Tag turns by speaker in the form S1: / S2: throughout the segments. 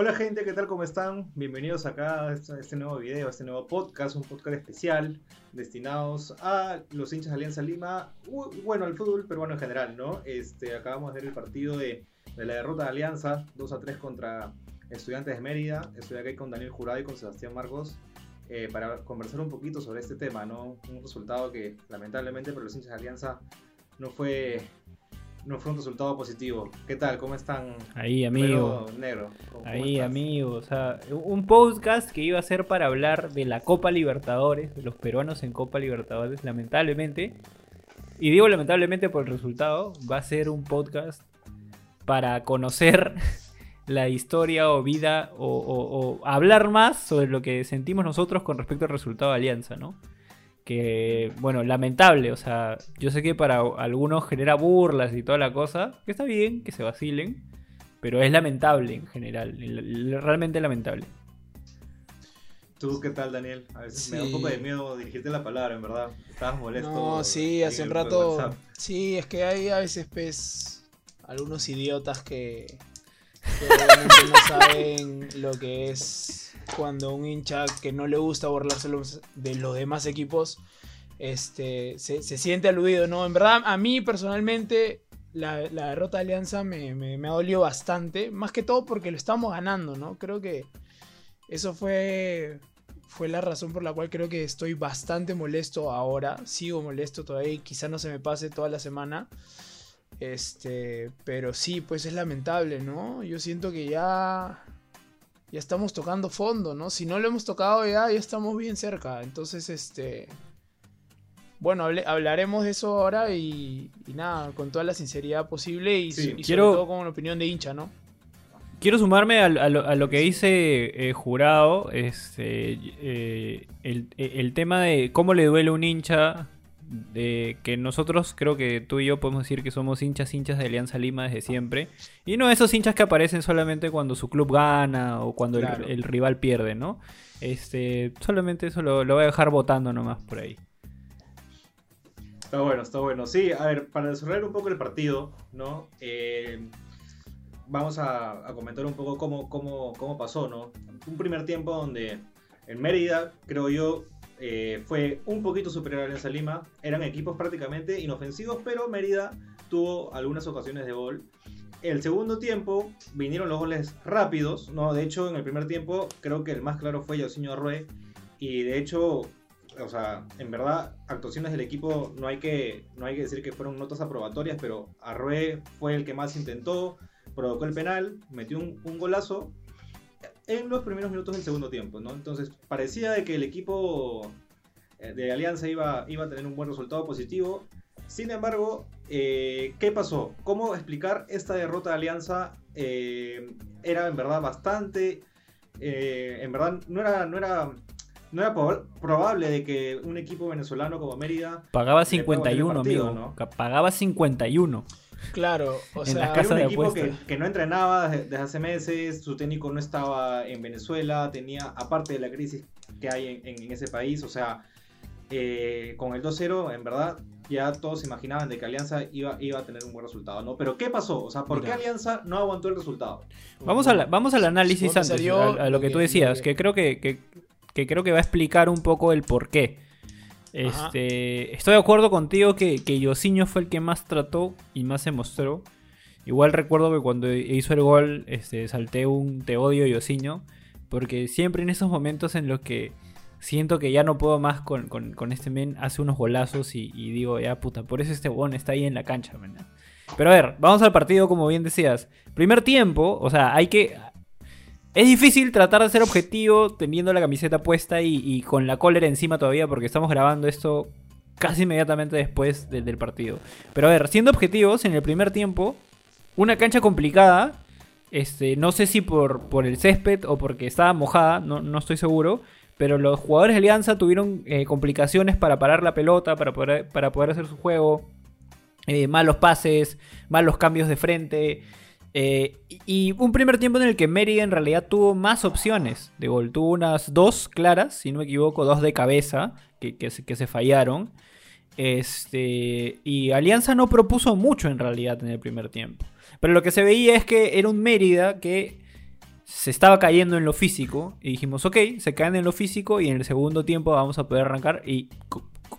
S1: Hola gente, ¿qué tal? ¿Cómo están? Bienvenidos acá a este nuevo video, a este nuevo podcast, un podcast especial destinados a los hinchas de Alianza Lima, bueno, al fútbol peruano en general, ¿no? Este, acabamos de ver el partido de, la derrota de Alianza, 2 a 3 contra Estudiantes de Mérida. Estoy aquí con Daniel Jurado y con Sebastián Marcos eh, para conversar un poquito sobre este tema, ¿no? Un resultado que lamentablemente para los hinchas de Alianza no fue no fue un resultado positivo. ¿Qué tal? ¿Cómo están?
S2: Ahí, amigo. Negro. Ahí, amigo. O sea, un podcast que iba a ser para hablar de la Copa Libertadores, de los peruanos en Copa Libertadores, lamentablemente. Y digo lamentablemente por el resultado, va a ser un podcast para conocer la historia o vida o, o hablar más sobre lo que sentimos nosotros con respecto al resultado de Alianza, ¿no? Que, bueno, lamentable, o sea, yo sé que para algunos genera burlas y toda la cosa, que está bien, que se vacilen, pero es lamentable en general, realmente lamentable.
S1: ¿Tú qué tal, Daniel? A veces me da un poco de miedo dirigirte la palabra, en verdad. Estabas molesto. No,
S3: sí, hace un rato. Sí, es que hay a veces, pues, algunos idiotas que, que no saben lo que es cuando un hincha que no le gusta burlarse de los demás equipos este, se, siente aludido, ¿no? En verdad, a mí personalmente la, derrota de Alianza me, me, me, dolió bastante, más que todo porque lo estamos ganando, ¿no? Creo que eso fue, fue la razón por la cual creo que estoy bastante molesto ahora, sigo molesto todavía y quizá no se me pase toda la semana. Este, pero sí, pues es lamentable, ¿no? Yo siento que ya ya estamos tocando fondo, ¿no? Si no lo hemos tocado ya, ya estamos bien cerca. Entonces, este... Bueno, hablaremos de eso ahora y, nada, con toda la sinceridad posible y, quiero, sobre todo con una opinión de hincha, ¿no?
S2: Quiero sumarme a, lo, que dice eh, Jurado, este, eh, el, el, tema de cómo le duele a un hincha de que nosotros creo que tú y yo podemos decir que somos hinchas hinchas de Alianza Lima desde siempre y no esos hinchas que aparecen solamente cuando su club gana o cuando el, rival pierde, ¿no? Este, solamente eso lo, voy a dejar votando nomás por ahí.
S1: Está bueno, está bueno. Sí, a ver, para desarrollar un poco el partido, ¿no? Eh, vamos a, comentar un poco cómo, cómo, cómo pasó, ¿no? Un primer tiempo donde en Mérida, creo yo, eh, fue un poquito superior a Alianza Lima. Eran equipos prácticamente inofensivos, pero Mérida tuvo algunas ocasiones de gol. El segundo tiempo vinieron los goles rápidos, ¿no? De hecho, en el primer tiempo creo que el más claro fue Yosinho Arrué. Y de hecho, o sea, en verdad, actuaciones del equipo no hay que, no hay que decir que fueron notas aprobatorias, pero Arrué fue el que más intentó, provocó el penal, metió un, un golazo en los primeros minutos del segundo tiempo, ¿no? Entonces parecía de que el equipo eh, de Alianza iba, iba a tener un buen resultado positivo. Sin embargo, eh, ¿qué pasó? ¿Cómo explicar esta derrota de Alianza? Eh, era en verdad bastante... en verdad no era, no era, no era probable de que un equipo venezolano como Mérida...
S2: Pagaba 51, amigo. ¿no? Pagaba 51.
S3: Claro,
S1: o sea, era un equipo que, no entrenaba desde, hace meses, su técnico no estaba en Venezuela, tenía, aparte de la crisis que hay en, ese país, o sea, eh, con el 2-0, en verdad, ya todos imaginaban de que Alianza iba, iba a tener un buen resultado, ¿no? Pero ¿qué pasó? O sea, ¿por qué Alianza no aguantó el resultado?
S2: Vamos, a vamos al análisis antes, a, lo que tú decías, que creo que, que creo que va a explicar un poco el por qué. Este, estoy de acuerdo contigo que, que Yosinho fue el que más trató y más se mostró. Igual recuerdo que cuando hizo el gol, este, salté un te odio Yosinho. Porque siempre en esos momentos en los que siento que ya no puedo más con, este men, hace unos golazos y, digo, ya puta, por eso este bon está ahí en la cancha, Pero a ver, vamos al partido como bien decías. Primer tiempo, o sea, hay que es difícil tratar de ser objetivo teniendo la camiseta puesta y, con la cólera encima todavía porque estamos grabando esto casi inmediatamente después del partido. Pero a ver, siendo objetivos, en el primer tiempo, una cancha complicada, este, no sé si por, por el césped o porque estaba mojada, no, estoy seguro, pero los jugadores de Alianza tuvieron eh, complicaciones para parar la pelota, para poder, para poder hacer su juego, eh, malos pases, malos cambios de frente. Eh, y un primer tiempo en el que Mérida en realidad tuvo más opciones de gol. Tuvo unas dos claras, si no me equivoco, dos de cabeza que, que, se, fallaron. Este, y Alianza no propuso mucho en realidad en el primer tiempo. Pero lo que se veía es que era un Mérida que se estaba cayendo en lo físico y dijimos, ok, se caen en lo físico y en el segundo tiempo vamos a poder arrancar y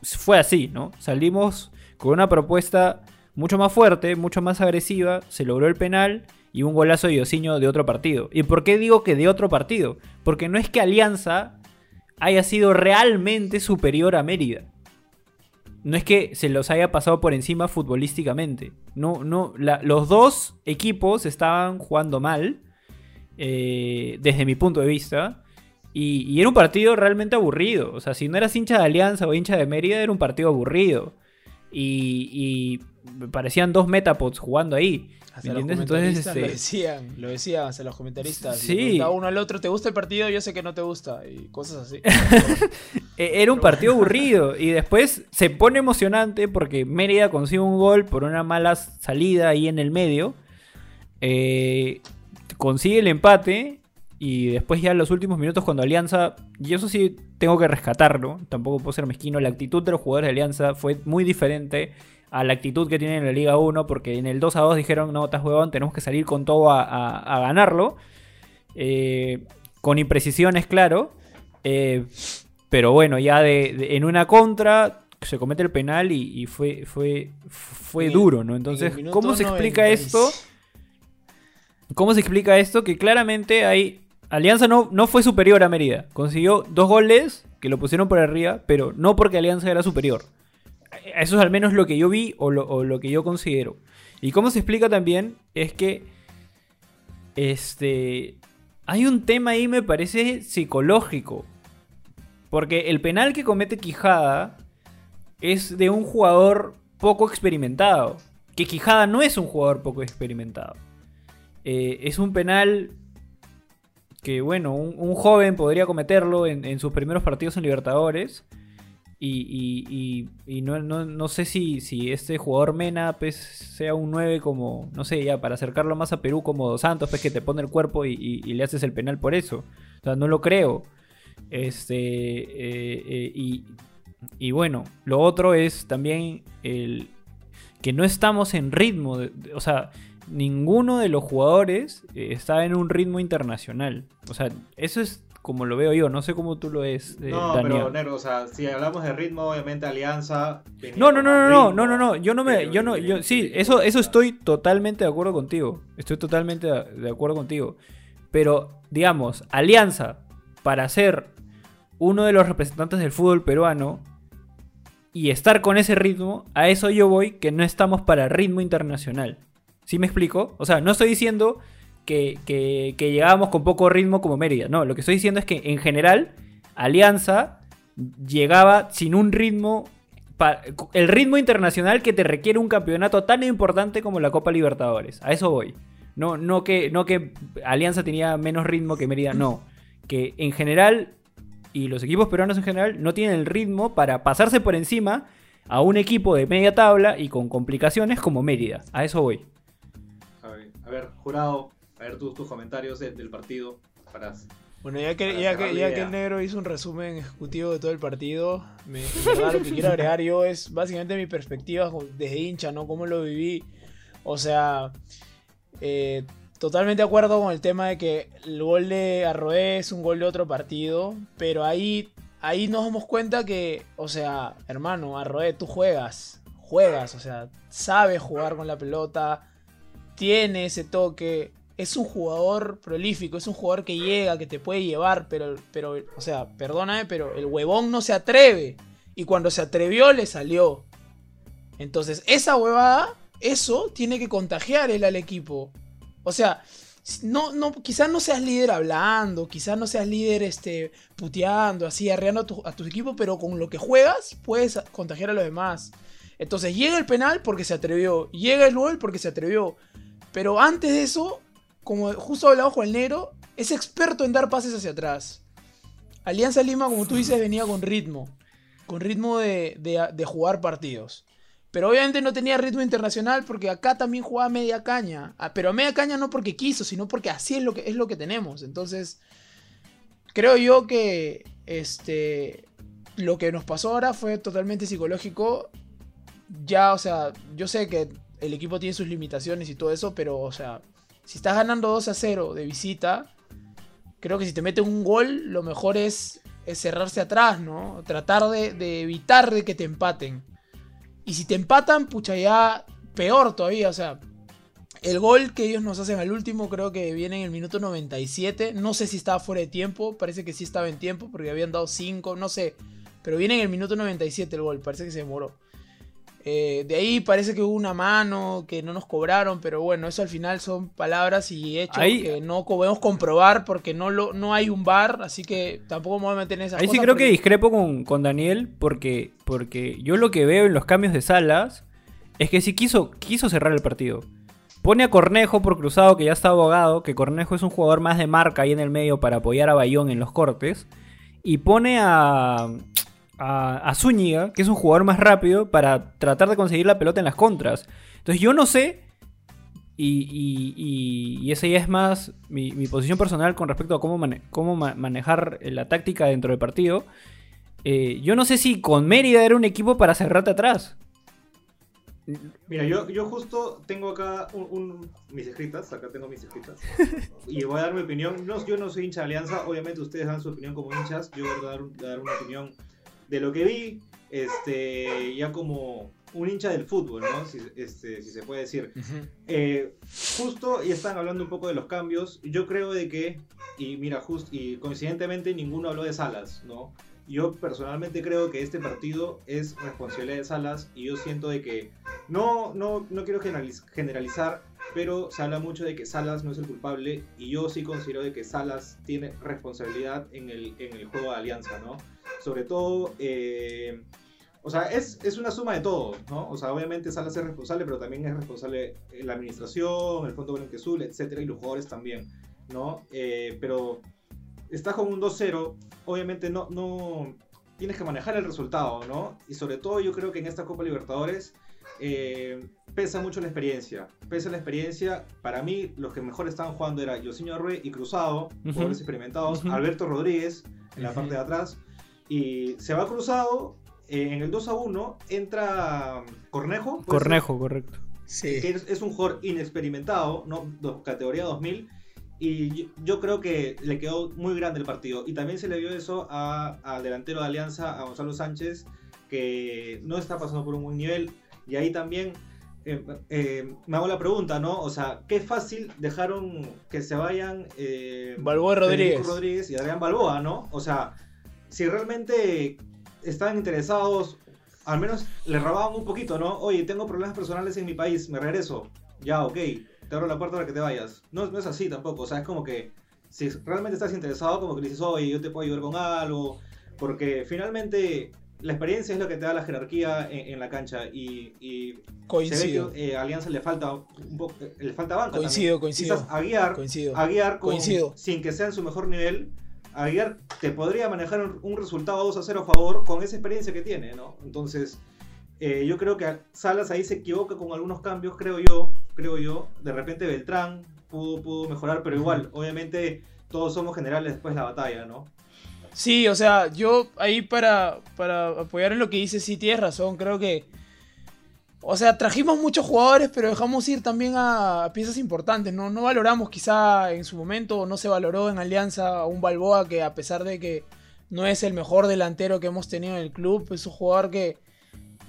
S2: fue así, ¿no? Salimos con una propuesta mucho más fuerte, mucho más agresiva, se logró el penal y un golazo de de otro partido. ¿Y por qué digo que de otro partido? Porque no es que Alianza haya sido realmente superior a Mérida. No es que se los haya pasado por encima futbolísticamente. No, no, los dos equipos estaban jugando mal eh, desde mi punto de vista. Y, era un partido realmente aburrido. O sea, si no eras hincha de Alianza o hincha de Mérida, era un partido aburrido. Y, parecían dos metapods jugando ahí.
S3: ¿Me entiendes? Entonces, este... lo decían, lo decían hasta los comentaristas. Sí. uno al otro, ¿te gusta el partido? Yo sé que no te gusta. Y cosas así.
S2: E, era un partido aburrido. Y después se pone emocionante porque Mérida consigue un gol por una mala salida ahí en el medio. Eh, consigue el empate y después ya en los últimos minutos cuando Alianza, y eso sí tengo que rescatarlo, tampoco puedo ser mezquino, la actitud de los jugadores de Alianza fue muy diferente a la actitud que tienen en la Liga 1, porque en el 2 a 2 dijeron, no, estás huevón, tenemos que salir con todo a, ganarlo, eh, con imprecisiones, claro, eh, pero bueno, ya de, en una contra se comete el penal y, fue, fue, fue duro, ¿no? Entonces, ¿cómo se explica esto? ¿Cómo se explica esto? Que claramente hay. Alianza no, no fue superior a Mérida. Consiguió dos goles que lo pusieron por arriba, pero no porque Alianza era superior. Eso es al menos lo que yo vi o lo, que yo considero. Y cómo se explica también es que. Este. Hay un tema ahí, me parece, psicológico. Porque el penal que comete Quijada es de un jugador poco experimentado. Que Quijada no es un jugador poco experimentado. Eh, es un penal que, bueno, un, joven podría cometerlo en, sus primeros partidos en Libertadores. Y, no, sé si, si, este jugador Mena pues, sea un 9 como, no sé, ya para acercarlo más a Perú como Dos Santos, pues que te pone el cuerpo y, le haces el penal por eso. O sea, no lo creo. Este, eh, eh, y, bueno, lo otro es también el que no estamos en ritmo. o sea, ninguno de los jugadores eh, está en un ritmo internacional. O sea, eso es como lo veo yo, no sé cómo tú lo ves.
S1: Eh, no, pero Nero, o sea, si hablamos de ritmo, obviamente Alianza.
S2: No, no, no, no, no, no, no, no, yo no me, yo no, yo sí, eso, eso estoy totalmente de acuerdo contigo, estoy totalmente de acuerdo contigo. Pero, digamos, Alianza, para ser uno de los representantes del fútbol peruano y estar con ese ritmo, a eso yo voy que no estamos para ritmo internacional. ¿Sí me explico? O sea, no estoy diciendo que, llegábamos con poco ritmo como Mérida. No, lo que estoy diciendo es que en general Alianza llegaba sin un ritmo el ritmo internacional que te requiere un campeonato tan importante como la Copa Libertadores. A eso voy. No, no, que, no que Alianza tenía menos ritmo que Mérida, no. Que en general, y los equipos peruanos en general, no tienen el ritmo para pasarse por encima a un equipo de media tabla y con complicaciones como Mérida. A eso voy.
S1: A ver, jurado, a ver tus, comentarios del partido para...
S3: Bueno, ya que, ya, que, ya que el negro hizo un resumen ejecutivo de todo el partido, me, lo que quiero agregar yo es básicamente mi perspectiva desde hincha, ¿no? Cómo lo viví. O sea, eh, totalmente de acuerdo con el tema de que el gol de Arroé es un gol de otro partido, pero ahí, ahí nos damos cuenta que, o sea, hermano, Arroé, tú juegas, juegas, o sea, sabes jugar con la pelota, tiene ese toque. Es un jugador prolífico, es un jugador que llega, que te puede llevar, pero, pero, o sea, perdóname, pero el huevón no se atreve. Y cuando se atrevió, le salió. Entonces, esa huevada, eso tiene que contagiar él al equipo. O sea, no, no, quizás no seas líder hablando, quizás no seas líder este, puteando, así, arreando a, tu, a tus equipos, pero con lo que juegas puedes contagiar a los demás. Entonces llega el penal porque se atrevió, llega el gol porque se atrevió. Pero antes de eso, como justo hablamos con el negro, es experto en dar pases hacia atrás. Alianza Lima, como tú dices, venía con ritmo. Con ritmo de, jugar partidos. Pero obviamente no tenía ritmo internacional porque acá también jugaba media caña. Ah, pero media caña no porque quiso, sino porque así es lo que, es lo que tenemos. Entonces, creo yo que este, lo que nos pasó ahora fue totalmente psicológico. Ya, o sea, yo sé que el equipo tiene sus limitaciones y todo eso, pero, o sea, si estás ganando 2 a 0 de visita, creo que si te meten un gol, lo mejor es, cerrarse atrás, ¿no? Tratar de, evitar de que te empaten. Y si te empatan, pucha, ya peor todavía, o sea, el gol que ellos nos hacen al último creo que viene en el minuto 97. No sé si estaba fuera de tiempo, parece que sí estaba en tiempo porque habían dado 5, no sé. Pero viene en el minuto 97 el gol, parece que se demoró. Eh, de ahí parece que hubo una mano que no nos cobraron, pero bueno, eso al final son palabras y hechos que no podemos comprobar porque no, lo, no hay un bar, así que tampoco me voy a meter en esas
S2: Ahí sí creo que discrepo con, con, Daniel porque, porque yo lo que veo en los cambios de salas es que sí quiso, quiso cerrar el partido. Pone a Cornejo por cruzado, que ya está abogado, que Cornejo es un jugador más de marca ahí en el medio para apoyar a Bayón en los cortes. Y pone a, a, Zúñiga, que es un jugador más rápido, para tratar de conseguir la pelota en las contras. Entonces yo no sé, y, esa ya es más mi, posición personal con respecto a cómo, cómo manejar la táctica dentro del partido. Eh, yo no sé si con Mérida era un equipo para cerrarte atrás.
S1: Mira, yo, yo justo tengo acá un, mis escritas, acá tengo mis escritas, y voy a dar mi opinión. No, yo no soy hincha de Alianza, obviamente ustedes dan su opinión como hinchas, yo voy a dar, dar una opinión de lo que vi, este, ya como un hincha del fútbol, ¿no? Si, este, si se puede decir. Eh, justo, y están hablando un poco de los cambios, yo creo de que, y mira, just, y coincidentemente ninguno habló de Salas, ¿no? Yo personalmente creo que este partido es responsabilidad de Salas y yo siento de que no, no, no quiero generalizar, pero se habla mucho de que Salas no es el culpable y yo sí considero de que Salas tiene responsabilidad en el, en el juego de Alianza, ¿no? Sobre todo, eh, o sea, es, es, una suma de todo, ¿no? O sea, obviamente Salas es responsable, pero también es responsable la administración, el Fondo Azul, etcétera, y los jugadores también, ¿no? Eh, pero estás con un 2-0, obviamente no, no tienes que manejar el resultado, ¿no? Y sobre todo yo creo que en esta Copa Libertadores eh, pesa mucho la experiencia. Pesa la experiencia. Para mí, los que mejor estaban jugando era Yosinho Arrué y Cruzado, jugadores experimentados. Alberto Rodríguez en la parte de atrás. Y se va cruzado. Eh, en el 2 a 1 entra Cornejo.
S2: Cornejo, correcto.
S1: Sí. Que es, un jugador inexperimentado, ¿no? categoría 2000. Y yo, creo que le quedó muy grande el partido. Y también se le vio eso al delantero de Alianza, a Gonzalo Sánchez, que no está pasando por un buen nivel. Y ahí también eh, eh, me hago la pregunta, ¿no? O sea, qué fácil dejaron que se vayan
S3: eh, Balboa Rodríguez.
S1: Rodríguez y Adrián Balboa, ¿no? O sea, si realmente estaban interesados, al menos le robaban un poquito, ¿no? Oye, tengo problemas personales en mi país, me regreso. Ya, ok, te abro la puerta para que te vayas. No, no es así tampoco, o sea, es como que si realmente estás interesado, como que le dices, oye, yo te puedo ayudar con algo. Porque finalmente la experiencia es lo que te da la jerarquía en, la cancha y,
S3: coincido.
S1: Se ve que, eh, Alianza le falta un poco, eh, le falta banca.
S3: Coincido, coincido.
S1: a guiar, a guiar sin que sea en su mejor nivel Aguiar te podría manejar un, resultado 2 a 0 a favor con esa experiencia que tiene, ¿no? Entonces, eh, yo creo que Salas ahí se equivoca con algunos cambios, creo yo, creo yo. De repente Beltrán pudo, pudo mejorar, pero igual, obviamente todos somos generales después de la batalla, ¿no?
S3: Sí, o sea, yo ahí para, para apoyar en lo que dice, sí tienes razón, creo que o sea, trajimos muchos jugadores, pero dejamos ir también a piezas importantes. No, no valoramos quizá en su momento, no se valoró en Alianza a un Balboa que a pesar de que no es el mejor delantero que hemos tenido en el club, es un jugador que,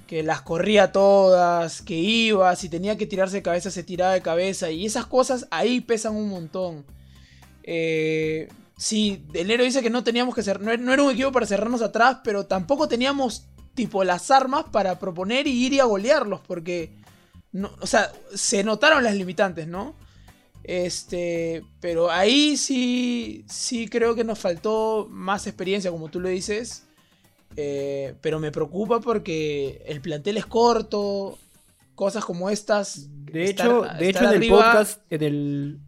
S3: que las corría todas, que iba, si tenía que tirarse de cabeza, se tiraba de cabeza. Y esas cosas ahí pesan un montón. Eh, sí, el héroe dice que no teníamos que ser, no era un equipo para cerrarnos atrás, pero tampoco teníamos tipo las armas para proponer y ir y a golearlos, porque, no, o sea, se notaron las limitantes, ¿no? Este, pero ahí sí, sí creo que nos faltó más experiencia, como tú lo dices. Eh, pero me preocupa porque el plantel es corto, cosas como estas.
S2: De hecho, de hecho en el podcast, en el,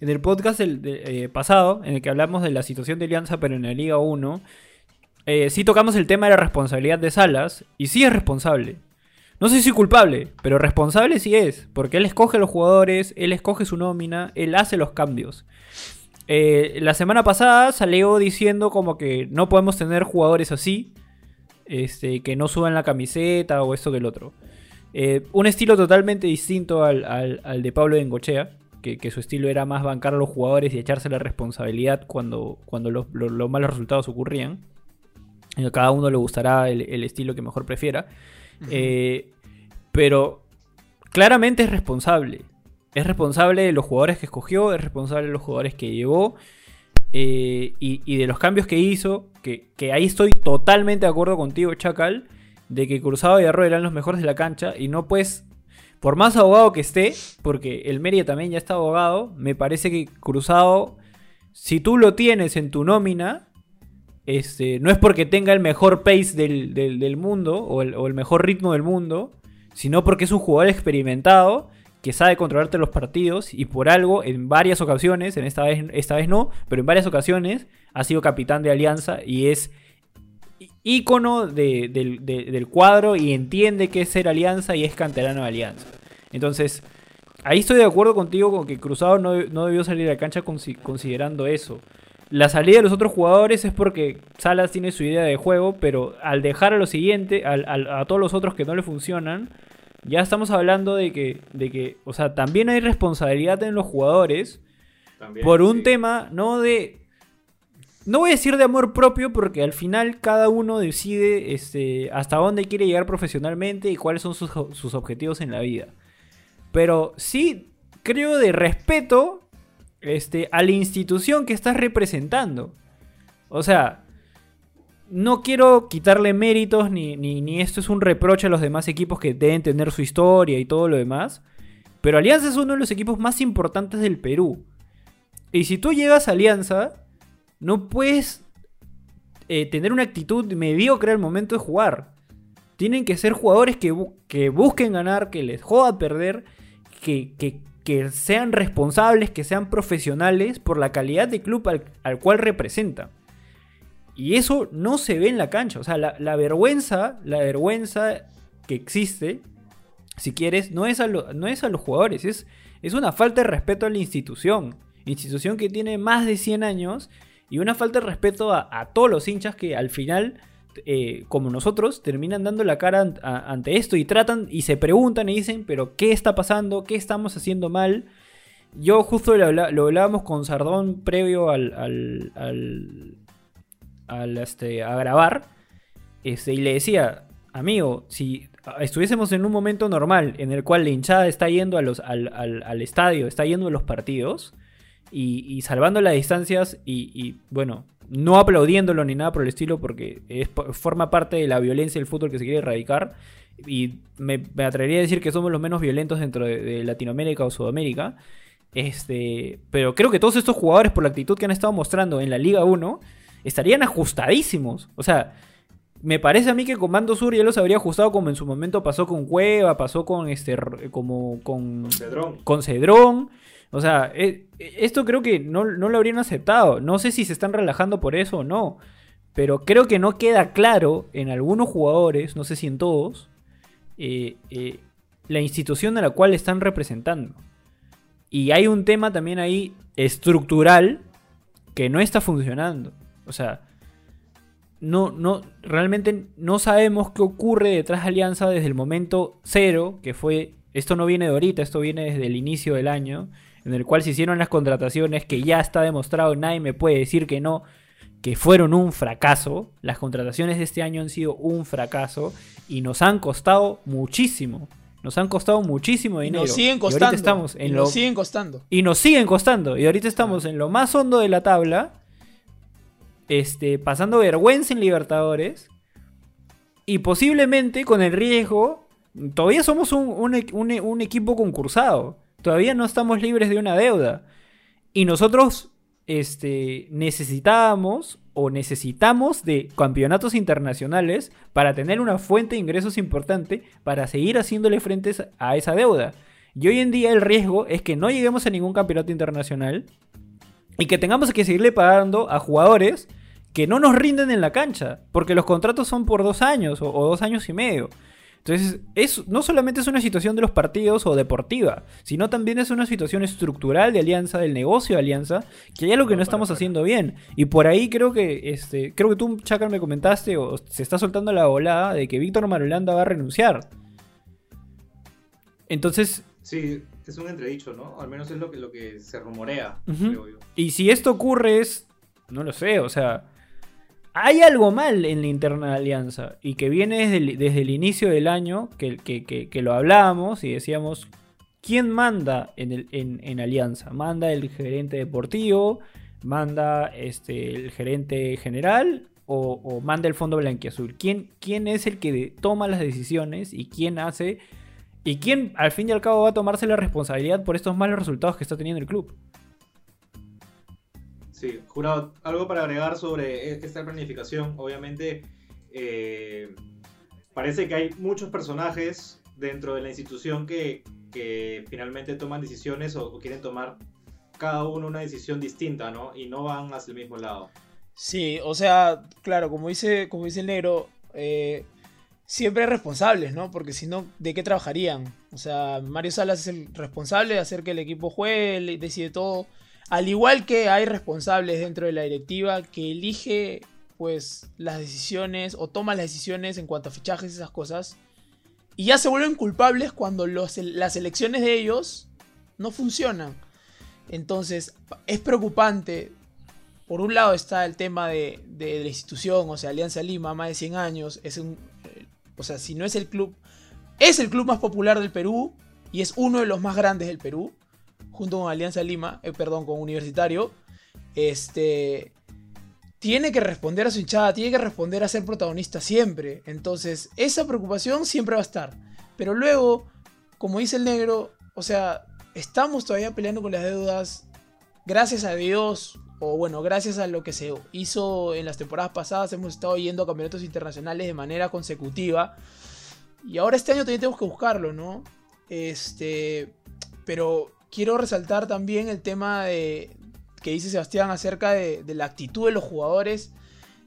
S2: en el podcast eh, pasado, en el que hablamos de la situación de Alianza, pero en la Liga 1, eh, sí tocamos el tema de la responsabilidad de Salas, y sí es responsable. No sé si culpable, pero responsable sí es, porque él escoge los jugadores, él escoge su nómina, él hace los cambios. Eh, la semana pasada salió diciendo como que no podemos tener jugadores así, este, que no suban la camiseta o esto que el otro. Eh, un estilo totalmente distinto al, de Pablo Bengochea, que, su estilo era más bancar a los jugadores y echarse la responsabilidad cuando, cuando los, malos resultados ocurrían. A cada uno le gustará el, estilo que mejor prefiera. Eh, pero claramente es responsable. Es responsable de los jugadores que escogió, es responsable de los jugadores que llevó. Eh, y, de los cambios que hizo, que, que, ahí estoy totalmente de acuerdo contigo, Chacal, de que Cruzado y Arroyo eran los mejores de la cancha y no puedes por más abogado que esté, porque el Mérida también ya está abogado, me parece que Cruzado, si tú lo tienes en tu nómina, este, no es porque tenga el mejor pace del, mundo o el, mejor ritmo del mundo, sino porque es un jugador experimentado que sabe controlarte los partidos y por algo en varias ocasiones, en esta vez, esta vez no, pero en varias ocasiones ha sido capitán de Alianza y es ícono del, cuadro y entiende qué es ser alianza y es canterano de alianza. Entonces, ahí estoy de acuerdo contigo con que Cruzado no, debió salir a la cancha considerando eso. La salida de los otros jugadores es porque Salas tiene su idea de juego, pero al dejar a lo siguiente, a todos los otros que no le funcionan, ya estamos hablando de que, de que o sea, también hay responsabilidad en los jugadores por un tema no de no voy a decir de amor propio porque al final cada uno decide este, hasta dónde quiere llegar profesionalmente y cuáles son sus, objetivos en la vida. Pero sí creo de respeto este, a la institución que estás representando. O sea, no quiero quitarle méritos ni, ni, esto es un reproche a los demás equipos que deben tener su historia y todo lo demás. Pero Alianza es uno de los equipos más importantes del Perú. Y si tú llegas a Alianza no puedes eh, tener una actitud mediocre al momento de jugar. Tienen que ser jugadores que, que busquen ganar, que les joda perder, que, que, sean responsables, que sean profesionales por la calidad de club al, cual representan. Y eso no se ve en la cancha. O sea, la, vergüenza, la vergüenza que existe, si quieres, no es a, no es a los jugadores, es, es una falta de respeto a la institución. Institución que tiene más de 100 años y una falta de respeto a, todos los hinchas que al final, eh, como nosotros, terminan dando la cara ante esto y tratan y se preguntan y dicen, pero ¿qué está pasando? ¿Qué estamos haciendo mal? Yo justo lo, hablábamos con Sardón previo al, al, este, a grabar este, y le decía, amigo, si estuviésemos en un momento normal en el cual la hinchada está yendo a los, al, al estadio, está yendo a los partidos, y, salvando las distancias y, bueno, no aplaudiéndolo ni nada por el estilo porque es, forma parte de la violencia del fútbol que se quiere erradicar. Y me, atrevería a decir que somos los menos violentos dentro de, Latinoamérica o Sudamérica. Este, pero creo que todos estos jugadores, por la actitud que han estado mostrando en la Liga 1, estarían ajustadísimos. O sea, me parece a mí que Comando Sur ya los habría ajustado como en su momento pasó con Cueva, pasó con este como con Cedrón. Con Cedrón o sea, e, e, esto creo que no, lo habrían aceptado. No sé si se están relajando por eso o no. Pero creo que no queda claro en algunos jugadores, no sé si en todos, eh, eh, la institución a la cual están representando. Y hay un tema también ahí estructural que no está funcionando. O sea, no, no, realmente no sabemos qué ocurre detrás de Alianza desde el momento cero, que fue, esto no viene de ahorita, esto viene desde el inicio del año, en el cual se hicieron las contrataciones que ya está demostrado, nadie me puede decir que no, que fueron un fracaso. Las contrataciones de este año han sido un fracaso y nos han costado muchísimo. Nos han costado muchísimo dinero.
S3: Nos siguen costando. Y estamos en nos siguen costando.
S2: Y nos siguen costando. Y ahorita estamos en lo más hondo de la tabla. Este, pasando vergüenza en Libertadores. Y posiblemente con el riesgo. Todavía somos un equipo concursado. Todavía no estamos libres de una deuda. Y nosotros este, necesitábamos o necesitamos de campeonatos internacionales para tener una fuente de ingresos importante para seguir haciéndole frente a esa deuda. Y hoy en día el riesgo es que no lleguemos a ningún campeonato internacional y que tengamos que seguirle pagando a jugadores que no nos rinden en la cancha, porque los contratos son por dos años o dos años y medio. Entonces, es, no solamente es una situación de los partidos o deportiva, sino también es una situación estructural de alianza, del negocio de alianza, que hay algo que no, estamos haciendo bien. Y por ahí creo que, este, creo que tú, Chacar, me comentaste, o se está soltando la volada de que Víctor Marulanda va a renunciar. Entonces.
S1: Sí, es un entredicho, ¿no? Al menos es lo que, lo que se rumorea, creo yo.
S2: Y si esto ocurre es, no lo sé, o sea, hay algo mal en la interna alianza y que viene desde el, desde el inicio del año, que, que, que, lo hablábamos y decíamos, ¿quién manda en, el, en, alianza? ¿Manda el gerente deportivo? ¿Manda este, el gerente general? O, manda el fondo blanquiazul? ¿Quién, ¿Quién es el que toma las decisiones y quién hace y quién al fin y al cabo va a tomarse la responsabilidad por estos malos resultados que está teniendo el club?
S1: Sí, jurado, algo para agregar sobre e-, esta planificación. Obviamente, eh, parece que hay muchos personajes dentro de la institución que, finalmente toman decisiones o, quieren tomar cada uno una decisión distinta, ¿no? Y no van hacia el mismo lado.
S3: Sí, o sea, claro, como dice, como dice el negro, eh, siempre responsables, ¿no? Porque si no, ¿de qué trabajarían? O sea, Mario Salas es el responsable de hacer que el equipo juegue, decide todo. Al igual que hay responsables dentro de la directiva que elige pues las decisiones o toma las decisiones en cuanto a fichajes y esas cosas. Y ya se vuelven culpables cuando las elecciones de ellos no funcionan. Entonces es preocupante. Por un lado está el tema de, de, la institución, o sea, Alianza Lima, más de 100 años. Es un, o sea, si no es el club, es el club más popular del Perú y es uno de los más grandes del Perú junto con Alianza Lima, eh, perdón, con Universitario, este, tiene que responder a su hinchada, tiene que responder a ser protagonista siempre. Entonces, esa preocupación siempre va a estar. Pero luego, como dice el negro, o sea, estamos todavía peleando con las deudas. Gracias a Dios, o bueno, gracias a lo que se hizo en las temporadas pasadas, hemos estado yendo a campeonatos internacionales de manera consecutiva. Y ahora este año también tenemos que buscarlo, ¿no? Este. Pero quiero resaltar también el tema de, que dice Sebastián acerca de, la actitud de los jugadores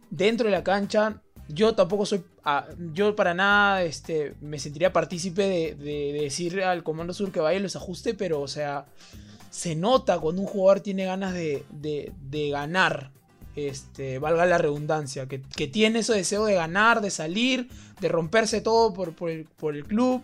S3: dentro de la cancha. Yo tampoco soy, ah, yo para nada este, me sentiría partícipe de, de, decir al Comando Sur que vaya y los ajuste, pero o sea, se nota cuando un jugador tiene ganas de, ganar. Este, valga la redundancia, que, tiene ese deseo de ganar, de salir, de romperse todo por, por el club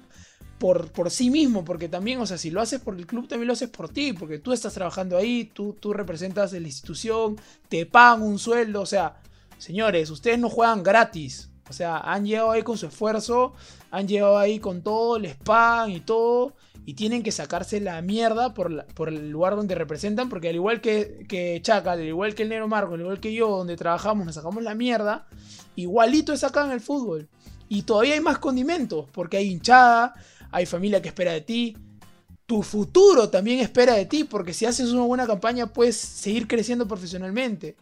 S3: por, por sí mismo, porque también, o sea, si lo haces por el club, también lo haces por ti, porque tú estás trabajando ahí, tú, tú representas la institución, te pagan un sueldo, o sea, señores, ustedes no juegan gratis, o sea, han llegado ahí con su esfuerzo, han llegado ahí con todo, les pagan y todo, y tienen que sacarse la mierda por, por el lugar donde representan, porque al igual que, que Chacal, al igual que el Nero Marco, al igual que yo, donde trabajamos, nos sacamos la mierda, igualito es acá en el fútbol. Y todavía hay más condimentos, porque hay hinchada, hay familia que espera de ti. Tu futuro también espera de ti, porque si haces una buena campaña puedes seguir creciendo profesionalmente.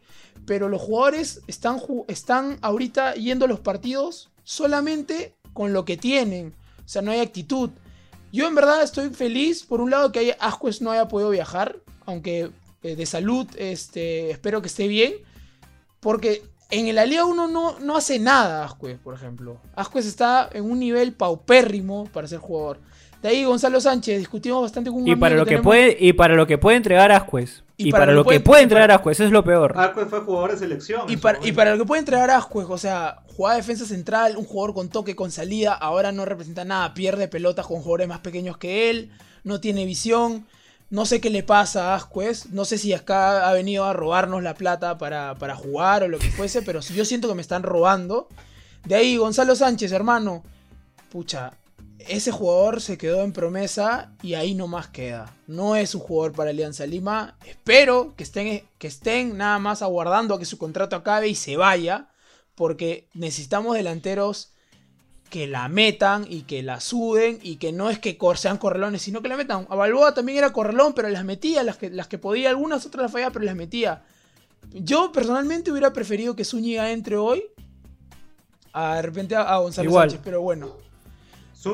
S3: Pero los jugadores están, están ahorita yendo a los partidos solamente con lo que tienen. O sea, no hay actitud. Yo en verdad estoy feliz, por un lado, que Ascuez no haya podido viajar, aunque eh, de salud este, espero que esté bien. Porque en el Liga 1 no, no hace nada Ascuez, por ejemplo. Ascuez está en un nivel paupérrimo para ser jugador. De ahí Gonzalo Sánchez, discutimos bastante con un
S2: y para lo que, puede Y para lo que puede entregar Ascuez. Y, para, lo que puede, entregar Ascuez, eso es lo peor.
S1: Ascuez fue jugador de selección.
S3: Y para, y para lo que puede entregar Ascuez, o sea, jugaba defensa central, un jugador con toque, con salida, ahora no representa nada, pierde pelotas con jugadores más pequeños que él, no tiene visión. No sé qué le pasa a Asquez. No sé si acá ha venido a robarnos la plata para, jugar o lo que fuese. Pero yo siento que me están robando. De ahí, Gonzalo Sánchez, hermano. Pucha, ese jugador se quedó en promesa y ahí nomás queda. No es un jugador para Alianza Lima. Espero que estén, que estén nada más aguardando a que su contrato acabe y se vaya. Porque necesitamos delanteros que la metan y que la suden y que no es que sean correlones, sino que la metan. A Balboa también era correlón, pero las metía, las que, las que podía, algunas otras las fallaba, pero las metía. Yo personalmente hubiera preferido que Zúñiga entre hoy a de repente a Gonzalo Sánchez, pero bueno.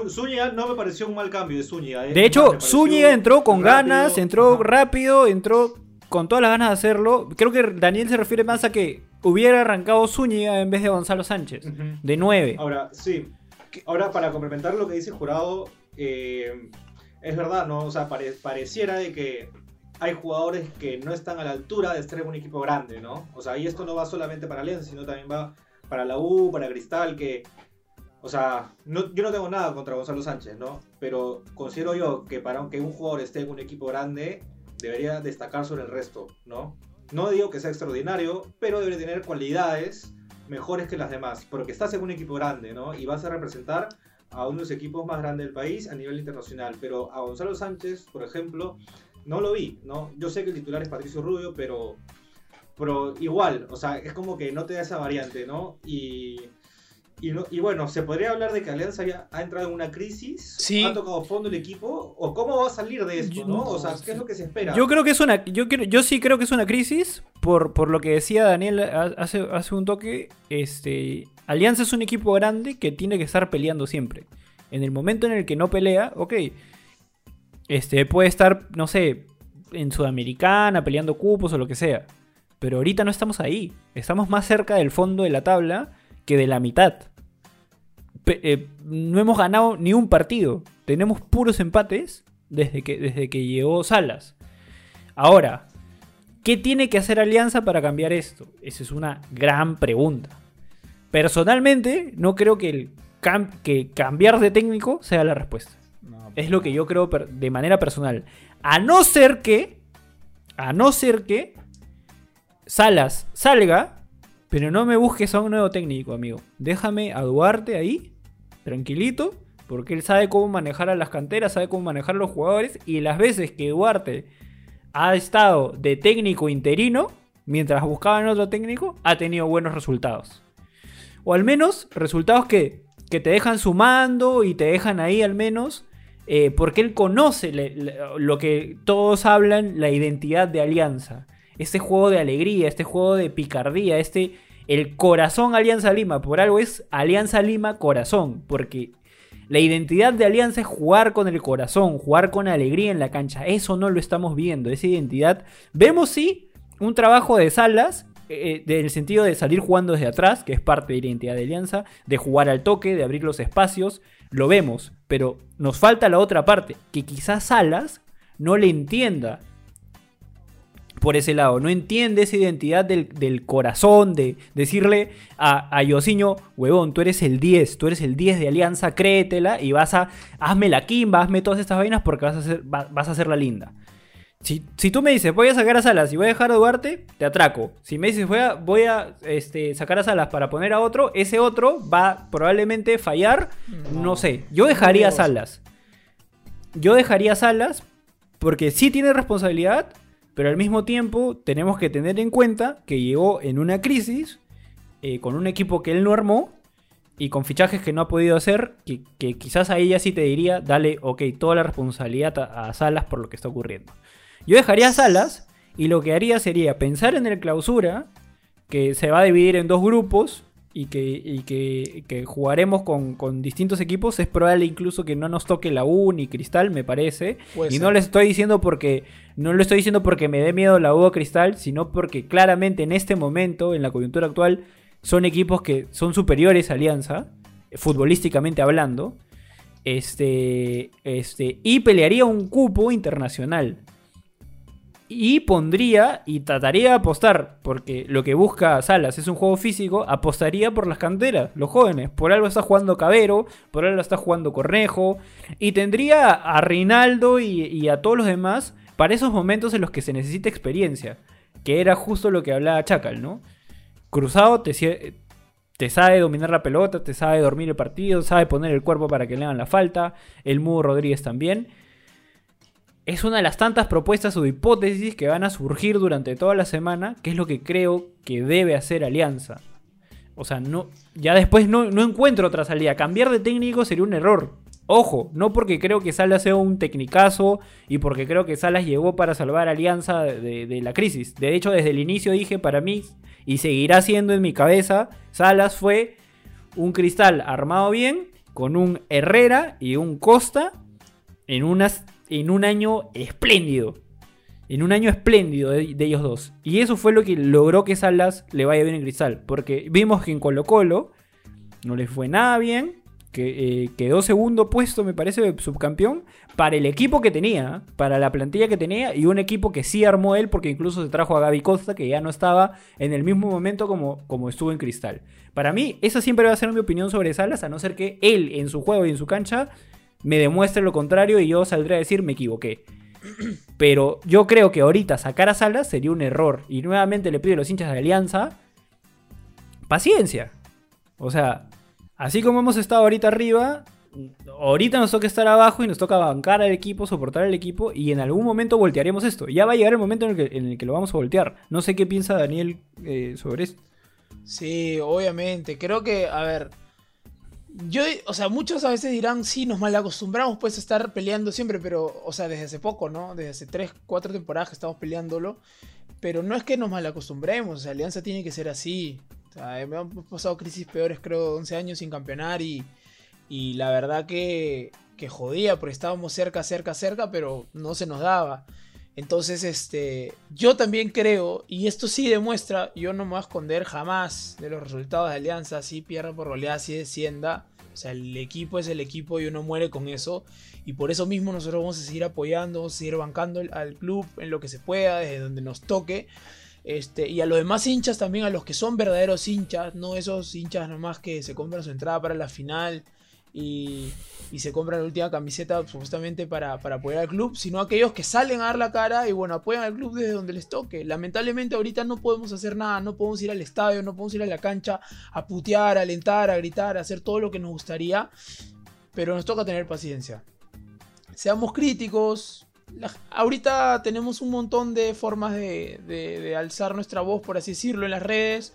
S1: Zúñiga no me pareció un mal cambio de Zúñiga.
S2: Eh. De hecho, Zúñiga entró con ganas, entró rápido, entró con todas las ganas de hacerlo. Creo que Daniel se refiere más a que hubiera arrancado Zúñiga en vez de Gonzalo Sánchez, de 9.
S1: Ahora, sí, Ahora, para complementar lo que dice jurado, eh, es verdad, ¿no? O sea, pareciera de que hay jugadores que no están a la altura de estar en un equipo grande, ¿no? O sea, y esto no va solamente para Alianza, sino también va para la U, para Cristal, que o sea, yo no tengo nada contra Gonzalo Sánchez, ¿no? Pero considero yo que para que un jugador esté en un equipo grande, debería destacar sobre el resto, ¿no? No digo que sea extraordinario, pero debe tener cualidades mejores que las demás, porque estás en un equipo grande, ¿no? Y vas a representar a uno de los equipos más grandes del país a nivel internacional. Pero a Gonzalo Sánchez, por ejemplo, no lo vi, ¿no? Yo sé que el titular es Patricio Rubio, pero, pero igual, o sea, es como que no te da esa variante, ¿no? Y y, bueno, ¿se podría hablar de que Alianza ha entrado en una crisis? Sí. ¿Ha tocado fondo el equipo? ¿O cómo va a salir de esto? ¿no? O sea, ¿qué es lo que se espera?
S2: Yo creo que es una. Yo, yo sí creo que es una crisis. Por, por lo que decía Daniel hace, hace un toque. Este. Alianza es un equipo grande que tiene que estar peleando siempre. En el momento en el que no pelea, ok. Este puede estar, no sé, en Sudamericana, peleando cupos o lo que sea. Pero ahorita no estamos ahí. Estamos más cerca del fondo de la tabla que de la mitad. Eh, no hemos ganado ni un partido. Tenemos puros empates desde que, desde que llegó Salas. Ahora, ¿qué tiene que hacer Alianza para cambiar esto? Esa es una gran pregunta. Personalmente, no creo que, el que cambiar de técnico sea la respuesta. es lo que yo creo de manera personal. A no ser que, a no ser que Salas salga, pero no me busques a un nuevo técnico, amigo. Déjame a Duarte ahí tranquilito, porque él sabe cómo manejar a las canteras, sabe cómo manejar a los jugadores, y las veces que Duarte ha estado de técnico interino, mientras buscaban otro técnico, ha tenido buenos resultados. O al menos resultados que, que te dejan sumando y te dejan ahí al menos, eh, porque él conoce lo que todos hablan, la identidad de Alianza. Este juego de alegría, este juego de picardía, este el corazón Alianza Lima, por algo es Alianza Lima Corazón, porque la identidad de Alianza es jugar con el corazón, jugar con alegría en la cancha. Eso no lo estamos viendo, esa identidad. Vemos sí un trabajo de Salas, eh, en el sentido de salir jugando desde atrás, que es parte de identidad de Alianza, de jugar al toque, de abrir los espacios, lo vemos, pero nos falta la otra parte, que quizás Salas no le entienda por ese lado. No entiende esa identidad del, corazón, de decirle a, a Yosiño, huevón, tú eres el 10, tú eres el 10 de Alianza, créetela y vas a, hazme la quimba, hazme todas estas vainas porque vas a hacer, vas a hacer la linda. Si, tú me dices, voy a sacar a Salas y voy a dejar a Duarte, te atraco. Si me dices, voy a, voy a este, sacar a Salas para poner a otro, ese otro va probablemente fallar, no, sé. Yo dejaría a Salas. Yo dejaría a Salas porque sí tiene responsabilidad, pero al mismo tiempo tenemos que tener en cuenta que llegó en una crisis eh, con un equipo que él no armó y con fichajes que no ha podido hacer, que, quizás a ella sí te diría, dale, ok, toda la responsabilidad a, Salas por lo que está ocurriendo. Yo dejaría a Salas y lo que haría sería pensar en el clausura, que se va a dividir en dos grupos, y que, que, jugaremos con, distintos equipos, es probable incluso que no nos toque la U ni Cristal, me parece. y no le estoy diciendo porque no lo estoy diciendo porque me dé miedo la U o Cristal, sino porque claramente en este momento, en la coyuntura actual, son equipos que son superiores a Alianza, futbolísticamente hablando. Este, este, y pelearía un cupo internacional. Y pondría y trataría de apostar, porque lo que busca Salas es un juego físico, apostaría por las canteras, los jóvenes. Por algo está jugando Cabero, por algo está jugando Cornejo. Y tendría a Rinaldo y, a todos los demás para esos momentos en los que se necesita experiencia. Que era justo lo que hablaba Chacal, ¿no? Cruzado te, te sabe dominar la pelota, te sabe dormir el partido, sabe poner el cuerpo para que le hagan la falta. El Mudo Rodríguez también es una de las tantas propuestas o hipótesis que van a surgir durante toda la semana, que es lo que creo que debe hacer Alianza. O sea, no, ya después no, encuentro otra salida. Cambiar de técnico sería un error. Ojo, no porque creo que Salas sea un tecnicazo y porque creo que Salas llegó para salvar Alianza de, de, la crisis. De hecho, desde el inicio dije para mí, y seguirá siendo en mi cabeza, Salas fue un cristal armado bien, con un Herrera y un Costa en unas en un año espléndido. En un año espléndido de, ellos dos. Y eso fue lo que logró que Salas le vaya bien en Cristal. Porque vimos que en Colo Colo no les fue nada bien. que eh, quedó segundo puesto, me parece, subcampeón, para el equipo que tenía, para la plantilla que tenía, y un equipo que sí armó él, porque incluso se trajo a Gaby Costa, que ya no estaba en el mismo momento como, como estuvo en Cristal. Para mí, esa siempre va a ser mi opinión sobre Salas, a no ser que él en su juego y en su cancha me demuestre lo contrario y yo saldré a decir me equivoqué. Pero yo creo que ahorita sacar a Salas sería un error. Y nuevamente le pido a los hinchas de Alianza paciencia. O sea, así como hemos estado ahorita arriba, ahorita nos toca estar abajo y nos toca bancar al equipo, soportar al equipo y en algún momento voltearemos esto. Ya va a llegar el momento en el que, lo vamos a voltear. No sé qué piensa Daniel eh, sobre esto.
S3: Sí, obviamente. Creo que, a ver, yo, o sea, muchos a veces dirán, sí, nos mal acostumbramos pues a estar peleando siempre, pero, o sea, desde hace poco, ¿no? Desde hace 3, 4 temporadas que estamos peleándolo. Pero no es que nos mal acostumbremos, Alianza tiene que ser así. O sea, hemos pasado crisis peores, creo, 11 años sin campeonar y, y la verdad que, que jodía, porque estábamos cerca, cerca, cerca, pero no se nos daba. Entonces, este, yo también creo, y esto sí demuestra, yo no me voy a esconder jamás de los resultados de Alianza, si pierda por goleada, si descienda. O sea, el equipo es el equipo y uno muere con eso. Y por eso mismo nosotros vamos a seguir apoyando, vamos a seguir bancando al club en lo que se pueda, desde donde nos toque. Este, y a los demás hinchas también, a los que son verdaderos hinchas, no esos hinchas nomás que se compran su entrada para la final y, se compran la última camiseta supuestamente para, apoyar al club, sino aquellos que salen a dar la cara y bueno, apoyan al club desde donde les toque. Lamentablemente ahorita no podemos hacer nada, no podemos ir al estadio, no podemos ir a la cancha a putear, a alentar, a gritar, a hacer todo lo que nos gustaría, pero nos toca tener paciencia. Seamos críticos. ahorita tenemos un montón de formas de alzar nuestra voz, por así decirlo, en las redes.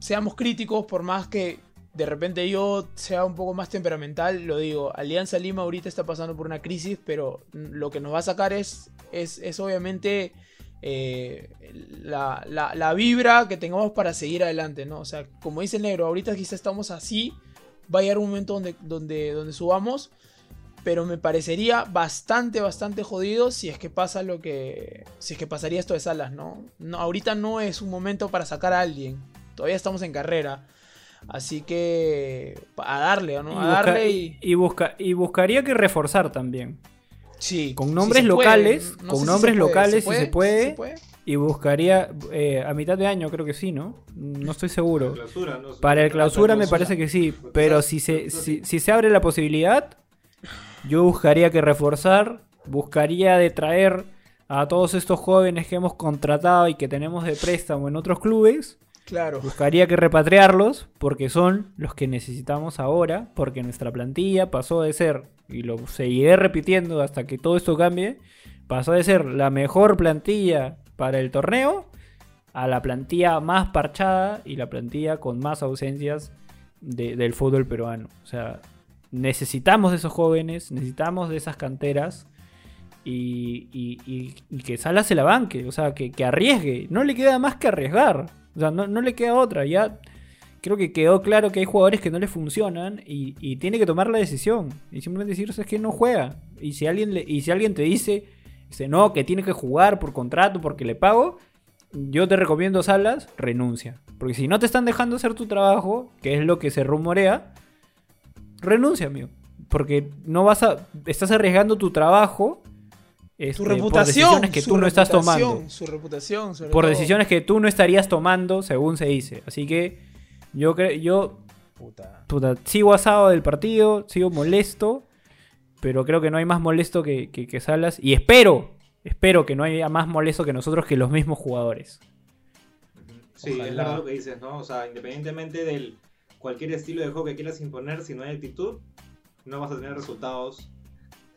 S3: Seamos críticos, por más que de repente yo sea un poco más temperamental, lo digo, Alianza Lima ahorita está pasando por una crisis, pero lo que nos va a sacar es, es, obviamente eh, la, vibra que tengamos para seguir adelante, ¿no? O sea, como dice el negro, ahorita quizá estamos así, va a llegar un momento donde, donde, donde subamos, pero me parecería bastante, bastante jodido si es que pasa lo que, si es que pasaría esto de Salas, ¿no? no ahorita no es un momento para sacar a alguien, todavía estamos en carrera. Así que a darle, ¿no? A darle
S2: y... busca, y buscaría que reforzar también. Sí. Con nombres locales, con nombres locales si se, puede, Y buscaría eh, a mitad de año, creo que sí, ¿no? No estoy seguro. Para el clausura me parece que sí, pero si se, si, se abre la posibilidad, yo buscaría que reforzar, buscaría de traer a todos estos jóvenes que hemos contratado y que tenemos de préstamo en otros clubes Buscaría que repatriarlos porque son los que necesitamos ahora, porque nuestra plantilla pasó de ser, y lo seguiré repitiendo hasta que todo esto cambie, pasó de ser la mejor plantilla para el torneo a la plantilla más parchada y la plantilla con más ausencias del fútbol peruano. O sea, necesitamos de esos jóvenes, necesitamos de esas canteras. Y, que Sala se la banque, o sea, que, que arriesgue. No le queda más que arriesgar. O sea, no, le queda otra. Ya creo que quedó claro que hay jugadores que no le funcionan y, tiene que tomar la decisión. Y simplemente decir, es que no juega. Y si alguien, le, y si alguien te dice, dice, no, que tiene que jugar por contrato, porque le pago, yo te recomiendo Salas, renuncia. Porque si no te están dejando hacer tu trabajo, que es lo que se rumorea, renuncia, amigo. Porque no vas a. Estás arriesgando tu trabajo
S3: este, reputación, por decisiones
S2: que tú no estás tomando.
S3: Su reputación,
S2: por decisiones que tú no estarías tomando, según se dice. Así que yo creo, yo puta. sigo asado del partido, sigo molesto, pero creo que no hay más molesto que, que, Salas. Y espero, espero que no haya más molesto que nosotros que los mismos jugadores.
S1: Sí, es lo que dices, ¿no? O sea, independientemente del cualquier estilo de juego que quieras imponer, si no hay actitud, no vas a tener resultados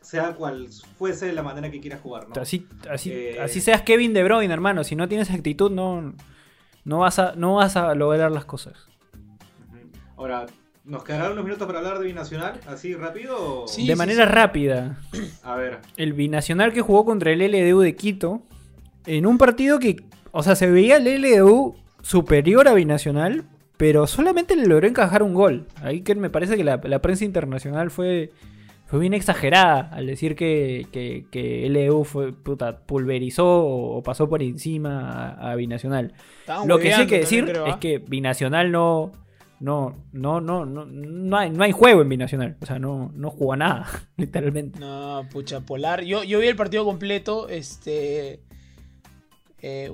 S1: sea cual fuese la manera que quieras jugar, ¿no?
S2: Así, así, eh, así seas Kevin De Bruyne, hermano. Si no tienes actitud, no, no, vas, a, no vas a lograr las cosas.
S1: Ahora, ¿nos quedarán unos minutos para hablar de Binacional? ¿Así rápido?
S2: de manera rápida.
S1: A ver.
S2: El Binacional que jugó contra el LDU de Quito. En un partido que, o sea, se veía el LDU superior a Binacional, pero solamente le logró encajar un gol. Ahí que me parece que la prensa internacional fue fue bien exagerada al decir que, que, LEU fue, puta, pulverizó o pasó por encima a, Binacional. Lo que sí hay que decir es que Binacional no, no, no, no, no, no hay, no hay juego en Binacional. O sea, no, no juega nada, literalmente.
S3: No, pucha, Polar. Yo, yo vi el partido completo, este. Eh,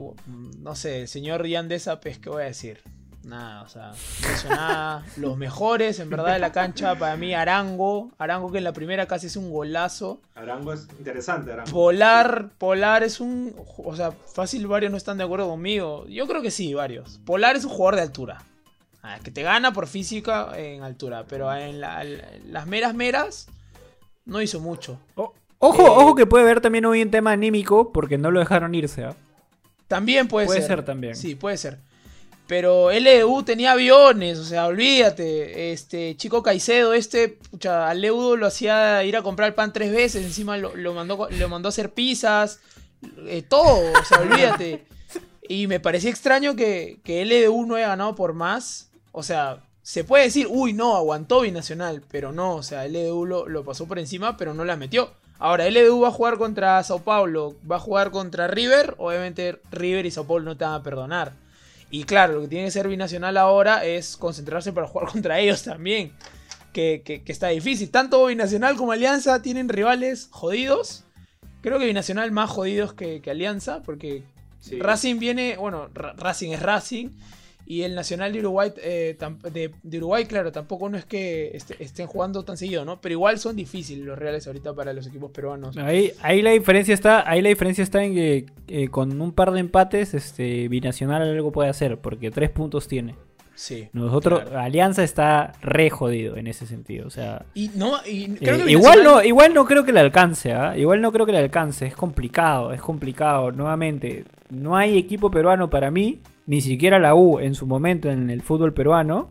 S3: no sé, el señor Yandesa, pues, ¿qué voy a decir? Nada, o sea, no hizo nada. Los mejores, en verdad, de la cancha, para mí, Arango. Arango que en la primera casi es un golazo.
S1: Arango es interesante, Arango.
S3: Polar, Polar es un. O sea, fácil, varios no están de acuerdo conmigo. Yo creo que sí, varios. Polar es un jugador de altura. Ah, que te gana por física en altura, pero en, las meras meras no hizo mucho.
S2: ojo, eh, ojo que puede haber también un tema anímico porque no lo dejaron irse. ¿ah?
S3: También puede,
S2: ser.
S3: Puede
S2: ser también.
S3: Sí, puede ser. Pero LEU tenía aviones, o sea, olvídate. Este chico Caicedo, este, pucha, al Leudo lo hacía ir a comprar pan tres veces, encima lo, mandó, lo mandó a hacer pizzas, eh, todo, o sea, olvídate. Y me parecía extraño que, que LDU no haya ganado por más. O sea, se puede decir, uy, no, aguantó Binacional, pero no, o sea, LDU lo, lo pasó por encima, pero no la metió. Ahora, LDU va a jugar contra Sao Paulo, va a jugar contra River, obviamente River y Sao Paulo no te van a perdonar. Y claro, lo que tiene que ser Binacional ahora es concentrarse para jugar contra ellos también, que, que, está difícil. Tanto Binacional como Alianza tienen rivales jodidos. Creo que Binacional más jodidos que, Alianza, porque Racing viene, bueno, Racing es Racing y el Nacional de Uruguay, eh, de, Uruguay, claro, tampoco no es que estén jugando tan seguido, ¿no? Pero igual son difíciles los reales ahorita para los equipos peruanos.
S2: Ahí, ahí la diferencia está, ahí la diferencia está en que eh, con un par de empates, este Binacional algo puede hacer, porque tres puntos tiene.
S3: Sí.
S2: Nosotros, Alianza está re jodido en ese sentido. O sea.
S3: Y no,
S2: eh, igual no, igual no creo que le alcance, ¿ah? Igual no creo que le alcance. Es complicado, es complicado. Nuevamente, no hay equipo peruano para mí ni siquiera la U en su momento en el fútbol peruano,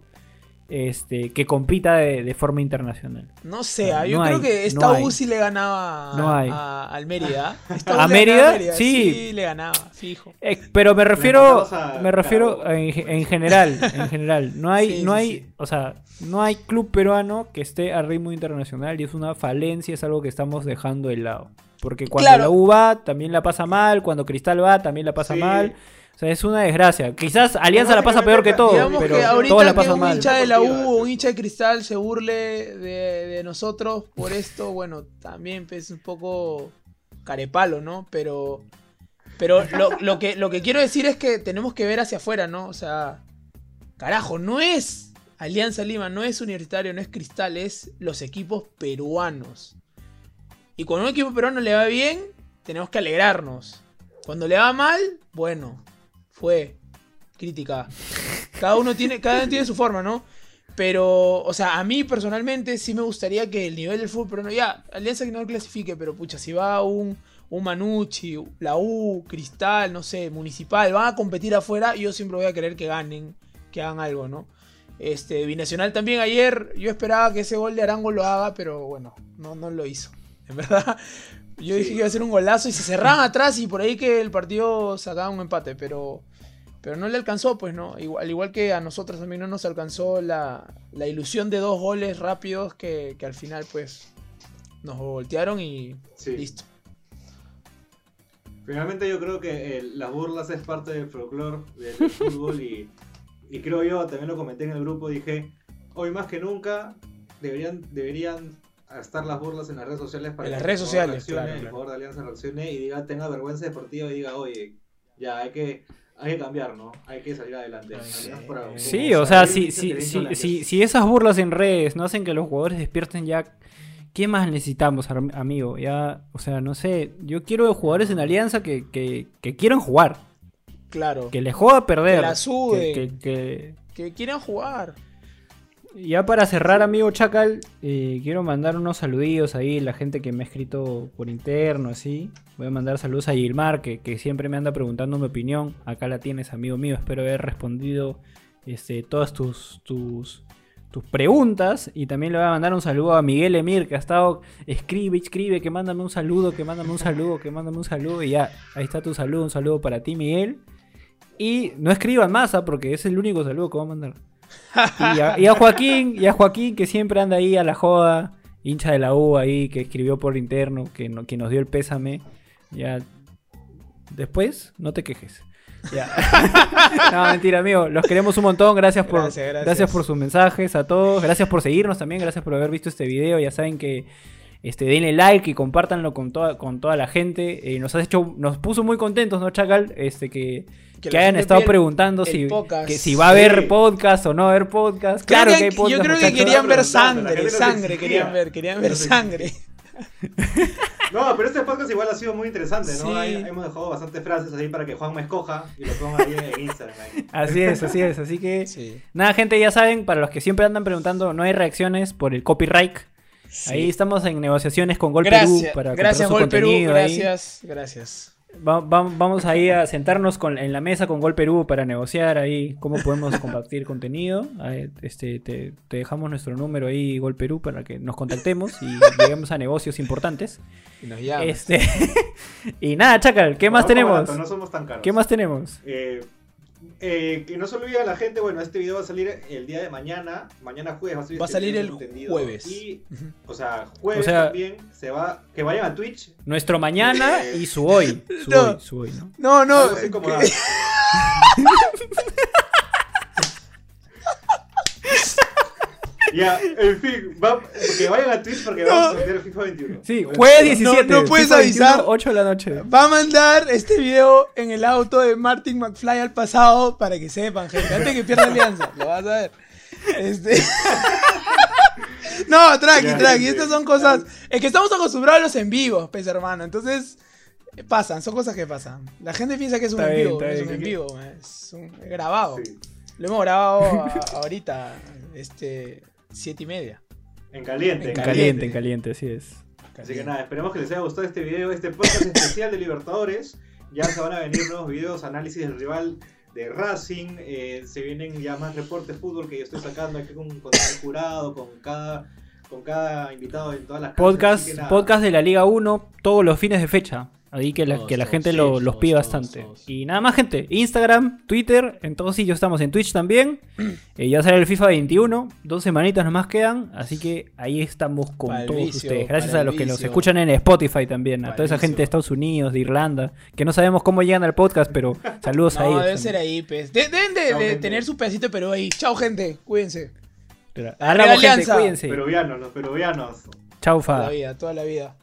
S2: este, que compita de, forma internacional.
S3: No sé, yo creo que esta U sí le ganaba a, al Mérida.
S2: ¿A Mérida? Sí.
S3: sí. le ganaba, fijo.
S2: Eh, pero me refiero, me refiero en, general, en general. No hay, no hay, o sea, no hay club peruano que esté a ritmo internacional y es una falencia, es algo que estamos dejando de lado. Porque cuando la U va, también la pasa mal, cuando Cristal va, también la pasa mal. O sea, es una desgracia. Quizás Alianza la pasa peor que todo, pero todos la pasan
S3: mal. Un hincha de la U un hincha de Cristal se burle de, nosotros por esto, bueno, también es un poco carepalo, ¿no? Pero pero lo, que, lo que quiero decir es que tenemos que ver hacia afuera, ¿no? O sea, carajo, no es Alianza Lima, no es Universitario, no es Cristal, es los equipos peruanos. Y cuando un equipo peruano le va bien, tenemos que alegrarnos. Cuando le va mal, bueno, fue crítica. Cada uno tiene, cada uno tiene su forma, ¿no? Pero, o sea, a mí personalmente sí me gustaría que el nivel del fútbol, pero ya, Alianza que no clasifique, pero pucha, si va un, un Manucci, la U, Cristal, no sé, Municipal, van a competir afuera, yo siempre voy a querer que ganen, que hagan algo, ¿no? Este, Binacional también ayer, yo esperaba que ese gol de Arango lo haga, pero bueno, no, no lo hizo. En verdad, yo dije que iba a ser un golazo y se cerraban atrás y por ahí que el partido sacaba un empate, pero, pero no le alcanzó, pues, ¿no? Igual, al igual que a nosotros también no nos alcanzó la, ilusión de dos goles rápidos que, al final, pues, nos voltearon y listo.
S1: Finalmente yo creo que eh, las burlas es parte del folclore del fútbol y, y creo yo, también lo comenté en el grupo, dije, hoy más que nunca deberían, deberían a estar las burlas en las redes sociales para
S3: en las redes sociales,
S1: claro, el jugador de Alianza reaccione y diga, tenga vergüenza deportiva y diga, oye, ya hay que, hay que cambiar, ¿no? Hay que salir adelante.
S2: Sí, o sea, si, si, si, si, esas burlas en redes no hacen que los jugadores despierten ya, ¿qué más necesitamos, amigo? Ya, o sea, no sé, yo quiero jugadores en Alianza que, que, que quieran jugar.
S3: Claro.
S2: Que les joda perder.
S3: Que la Que, que, que quieran jugar.
S2: Ya para cerrar, amigo Chacal, eh, quiero mandar unos saluditos ahí, la gente que me ha escrito por interno, así. Voy a mandar saludos a Gilmar, que, siempre me anda preguntando mi opinión. Acá la tienes, amigo mío. Espero haber respondido este, todas tus, tus, tus preguntas. Y también le voy a mandar un saludo a Miguel Emir, que ha estado, escribe, escribe, que mándame un saludo, que mándame un saludo, que mándame un saludo. Y ya, ahí está tu saludo, un saludo para ti, Miguel. Y no escriban más, ¿ah? porque es el único saludo que voy a mandar. Y a, Joaquín, y a Joaquín que siempre anda ahí a la joda, hincha de la U ahí, que escribió por interno, que, que nos dio el pésame. Ya. Después, no te quejes. no, mentira, amigo. Los queremos un montón. Gracias por, gracias, por sus mensajes a todos. Gracias por seguirnos también. Gracias por haber visto este video. Ya saben que este, denle like y compártanlo con toda, con toda la gente. Eh, nos has hecho, nos puso muy contentos, ¿no, Chacal? Este, que, que, hayan estado preguntando si, que, si va a haber podcast o no va a haber podcast. Claro que, hay podcast.
S3: Yo creo que querían ver sangre, sangre querían ver, querían ver sangre.
S1: No, pero este podcast igual ha sido muy interesante, ¿no? hemos dejado bastantes frases ahí para que Juan me escoja y lo ponga ahí en Instagram.
S2: Así es, así es. Así que, nada, gente, ya saben, para los que siempre andan preguntando, no hay reacciones por el copyright. Ahí estamos en negociaciones con Gol Perú para
S3: Gracias, Gol Perú. Gracias, gracias
S2: vamos ahí a sentarnos con, en la mesa con Gol Perú para negociar ahí cómo podemos compartir contenido. este, te, dejamos nuestro número ahí, Gol Perú, para que nos contactemos y lleguemos a negocios importantes.
S3: Y nos
S2: este, y nada, Chacal, ¿qué más tenemos?
S1: no somos tan caros.
S2: ¿Qué más tenemos?
S1: Eh, eh, que no se olvide a la gente, bueno, este video va a salir el día de mañana, mañana jueves
S3: va a salir, el jueves.
S1: Y, o sea, jueves también se va, que vayan a Twitch.
S2: Nuestro mañana y su hoy. Su hoy, su hoy, ¿no?
S3: No, no.
S1: Ya, en fin, va, que vayan a Twitch porque vamos a el FIFA 21.
S2: Sí, jueves 17.
S3: No, puedes avisar.
S2: 8 de la noche.
S3: Va a mandar este video en el auto de Martin McFly al pasado para que sepan, gente. Antes que pierda alianza, lo vas a ver. Este... no, tranqui, tranqui. Estas son cosas. Es que estamos acostumbrados a los en vivos, pues, hermano. Entonces, pasan, son cosas que pasan. La gente piensa que es un en vivo, es un en vivo, es un grabado. Lo hemos grabado ahorita, este, Siete y media.
S1: En caliente.
S2: En caliente, en caliente, así es.
S1: Así que nada, esperemos que les haya gustado este video, este podcast especial de Libertadores. Ya se van a venir nuevos videos, análisis del rival de Racing. Eh, se vienen ya más reportes de fútbol que yo estoy sacando aquí con, con el jurado, con cada, con cada invitado en todas las
S2: podcast, podcast de la Liga 1 todos los fines de fecha. Ahí que la, que la gente los pide bastante. Y nada más, gente. Instagram, Twitter, en todos sitios estamos en Twitch también. Eh, ya sale el FIFA 21. Dos semanitas nomás quedan. Así que ahí estamos con todos ustedes. Gracias a los que nos escuchan en Spotify también. A toda esa gente de Estados Unidos, de Irlanda. Que no sabemos cómo llegan al podcast, pero saludos
S3: a
S2: ellos.
S3: No, debe ser ahí, pues. deben de, tener su pedacito pero ahí. Chao, gente. Cuídense.
S2: Hablamos, gente. Cuídense.
S1: Peruvianos, los peruvianos.
S2: Chau, fa.
S3: Toda la vida, toda la vida.